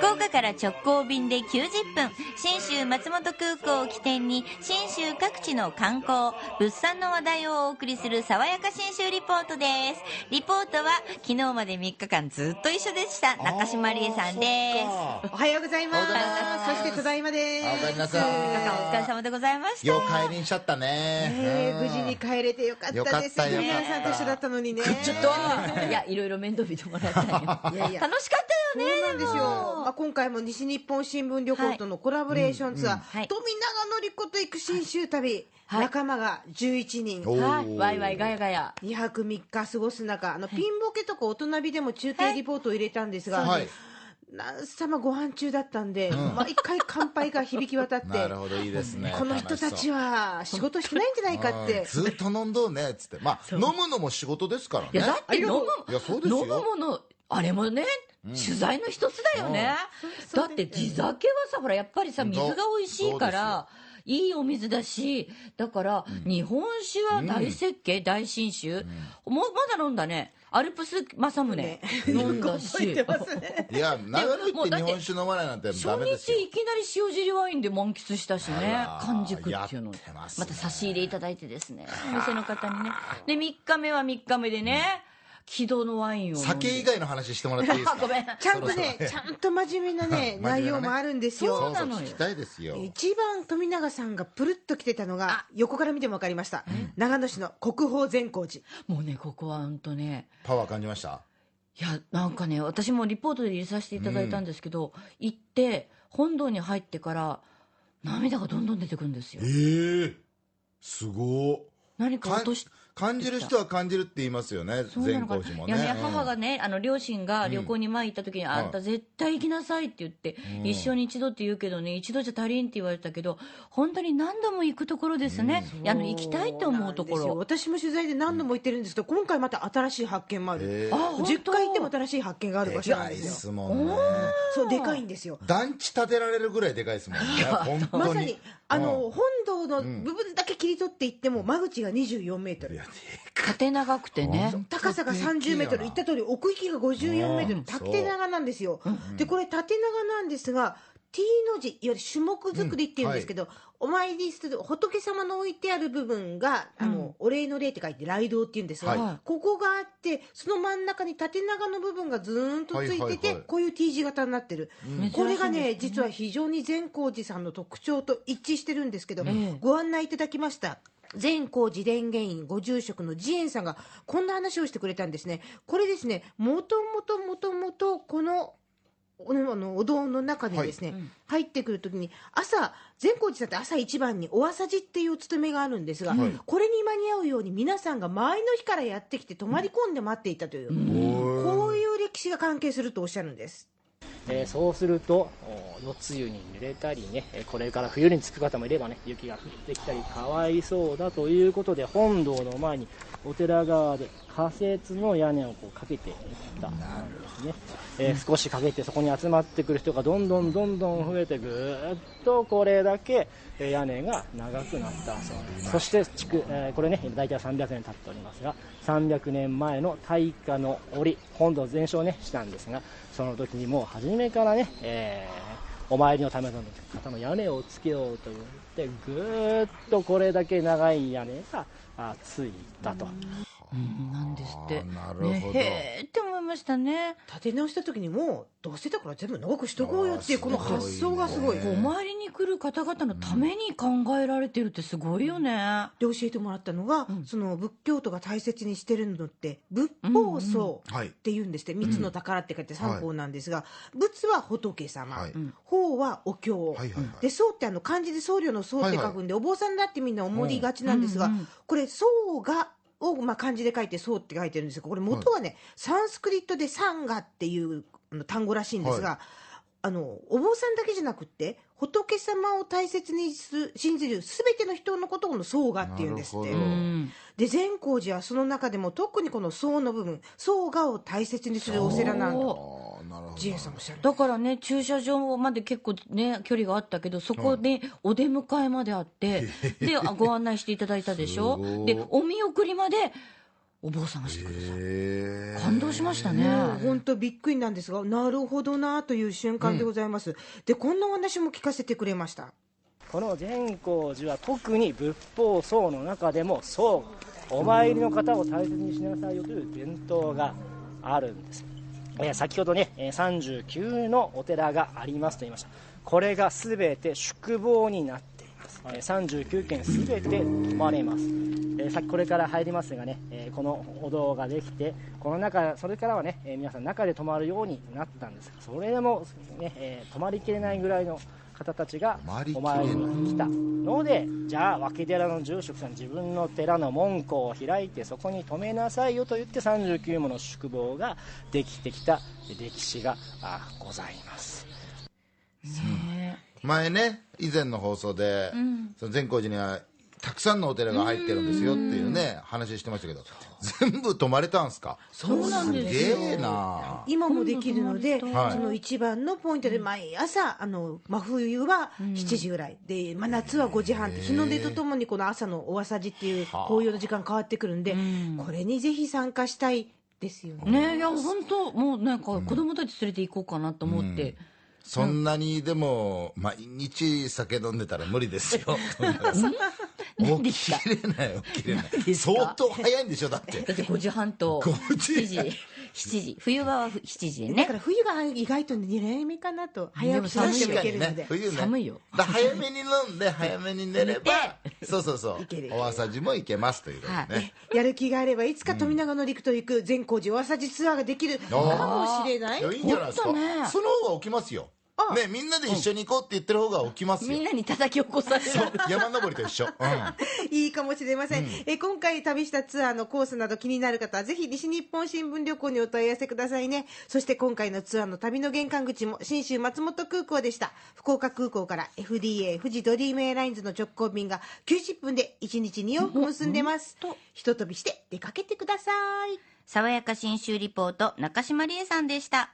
福岡から直行便で90分。信州松本空港を起点に信州各地の観光物産の話題をお送りする爽やか信州リポートです。リポートは昨日まで3日間ずっと一緒でした。中島理恵さんです。おはようございます。そしてただいまです。あおかえりなさい3日間お疲れ様でございました。よう帰りにしちゃったね。えー無事に帰れてよかったですよ。かったよ。皆さんと一緒だったのにね。ちょっと。いやいろいろ面倒見てもらったよ いやいや。楽しかったよ。ねそうなんですよ、まあ、今回も西日本新聞旅行とのコラボレーションツアー、はい。富永のり子と行く新州旅、はい。仲間が11人、はい。ワイワイガヤガヤ。2泊3日過ごす中あのピンボケとか大人びでも中継リポートを入れたんですが、はい。なんさまご飯中だったんで、毎回乾杯が響き渡って なるほどいいですね。この人たちは仕事してないんじゃないかって。ずっと飲んどうねっつって。まあ飲むのも仕事ですからね。いやだって飲むいやそうですよ。飲むものあれもね、取材の一つだよね、だって地酒はさほらやっぱりさ水が美味しいからいいお水だしだから日本酒は大設計、大新酒、もうまだ飲んだね。アルプス正宗、ね。飲んだし。覚えてますね。いや長野行ってもうだって日本酒飲まないなんて初ダメですよ。日いきなり塩尻ワインで満喫したしね。完熟っていうの。ね。また差し入れいただいてですね。お店の方にね。で3日目は3日目でね木戸のワインを酒以外の話してもらっていいですか？ごめん。ちゃんとねちゃんと真面目なね ね。内容もあるんですよ。そうなのよ。聞きたいですよ。一番富永さんがプルッと来てたのが横から見ても分かりました、長野市の国宝善光寺。もうねここは本当ね。パワー感じました？いやなんかね私もリポートで入れさせていただいたんですけど、行って本堂に入ってから涙がどんどん出てくるんですよ。ええすごっ。何か落とし感じる人は感じるって言いますよね善そうなのか光寺もね。ないやねうん母がねあの両親が旅行に前行った時に、あん。た絶対行きなさいって言って、一生に一度って言うけどね一度じゃ足りんって言われたけど本当に何度も行くところですね、あの行きたいって思うところ。私も取材で何度も行ってるんですけど、今回また新しい発見もある、あ本当。10回行っても新しい発見がある場所なんですよ。すもん。ねそうでかいんですよ。団地建てられるぐらいでかいですもんね。本当に。まさにあの、うん本堂の部分だけ切り取っていっても間口が24メートル、縦長くてね。高さが30メートル、言った通り奥行きが54メートル、うん縦長なんですよ。で、これ縦長なんですが、T の字、いわゆる種目作りっていうんですけど、お参りする仏様の置いてある部分が、あの、お礼の礼って書いて、雷道っていうんですが、はい。ここがあって、その真ん中に縦長の部分がずーんとついてて、はいはいはい。こういう T 字型になってる。うんこれがね、実は非常に善光寺さんの特徴と一致してるんですけど、ええご案内いただきました。善光寺蓮華院ご住職の慈円さんがこんな話をしてくれたんですね。これですねもともともともとこのおあのお堂の中にですね、入ってくるときに朝善光寺さんって朝一番にお朝事っていうお勤めがあるんですが、はい。これに間に合うように皆さんが前の日からやってきて泊まり込んで待っていたという、こういう歴史が関係するとおっしゃるんです。えーそうするとお夜露に濡れたりねえーこれから冬に着く方もいればね雪が降ってきたりかわいそうだということで本堂の前にお寺側で仮設の屋根をこうかけていったんですね、えー少しかけてそこに集まってくる人がどんどんどんどん増えてぐーっとこれだけえー屋根が長くなったそうです。そして築、えーこれね大体300年経っておりますが300年前の大火の折本堂全焼ねしたんですがその時にもう初めからね、えーお参りのための方の屋根をつけようと言ってぐーっとこれだけ長い屋根があついたと。うん。なんですって。なるほど。ね、へえってましたね。立て直した時にもうどうせだから全部長くしとこうよっていうこの発想がすごい。あーすごいねお参りに来る方々のために考えられてるってすごいよね、で教えてもらったのが、うん。その仏教徒が大切にしてるのって仏法僧はいって言うんですって。三つの宝って書いて三法なんですが、仏は仏様、はい。法はお経、はいはいはい。で僧ってあの漢字で僧侶の僧って書くんで、お坊さんだってみんな思いがちなんですが、うんうん。これ僧がを、まあ、漢字で書いて僧って書いてるんですがこれ元はね、サンスクリットでサンガっていう単語らしいんですが、はあのお坊さんだけじゃなくって仏様を大切にする信じる全ての人のことをの僧がっていうんですって。で善光寺はその中でも特にこの僧の部分僧がを大切にするお寺なんだ。とだからね駐車場まで結構ね距離があったけどそこでお出迎えまであって、であご案内していただいたでしょ？でお見送りまでお坊さんがしてくれたへー。感動ししましたね。本当びっくりなんですがなるほどなという瞬間でございます、でこんなお話も聞かせてくれました。この善光寺は特に仏法僧の中でも僧お参りの方を大切にしなさいよという伝統があるんです。えー先ほどねえー39のお寺がありますと言いました。これが全て宿坊になっています。えー39軒全て泊まれますえーさっきこれから入りますがね、えーこのお堂ができてこの中それからはね、えー皆さん中で泊まるようになったんですがそれでも、ねえー泊まりきれないぐらいの方たちがお参りに来たのでじゃあ脇寺の住職さん自分の寺の門戸を開いてそこに泊めなさいよと言って39もの宿坊ができてきた歴史があございます。ね前ね以前の放送で、その善光寺にはたくさんのお寺が入ってるんですよっていうね話してましたけど全部泊まれたんすか？そうなんですよ。げえな。今もできるので、その一番のポイントで毎朝あの真冬は7時ぐらい、で、まあ、夏は5時半って日の出とともにこの朝のお朝時っていう紅葉の時間変わってくるんで、これにぜひ参加したいですよね。ねいや本当もうなんか子供たち連れて行こうかなと思って、そんなにでも毎日酒飲んでたら無理ですよ 起きれない起きれない。相当早いんでしょ？だって。だって5時半と5時。7時7時。冬場は7時でね。だから冬が意外と狙い目かなと早起きでもしてもいけるので、ね。冬ね。寒いよ。だ早めに飲んで早めに寝ればそうそうそう。いけるお朝事も行けますということでね、やる気があればいつか富永の陸と行く善光寺お朝時ツアーができるかもしれない。いやいいんじゃないですか、その方が起きますよねみんなで一緒に行こうって言ってる方が起きますよ。みんなに叩き起こされる。山登りと一緒、うん。いいかもしれません、え今回旅したツアーのコースなど気になる方はぜひ西日本新聞旅行にお問い合わせくださいね。そして今回のツアーの旅の玄関口も信州松本空港でした。福岡空港から FDA 富士ドリームエアラインズの直行便が90分で1日2往復結んでます。ひと飛びして出かけてください。爽やか新州リポート中島理恵さんでした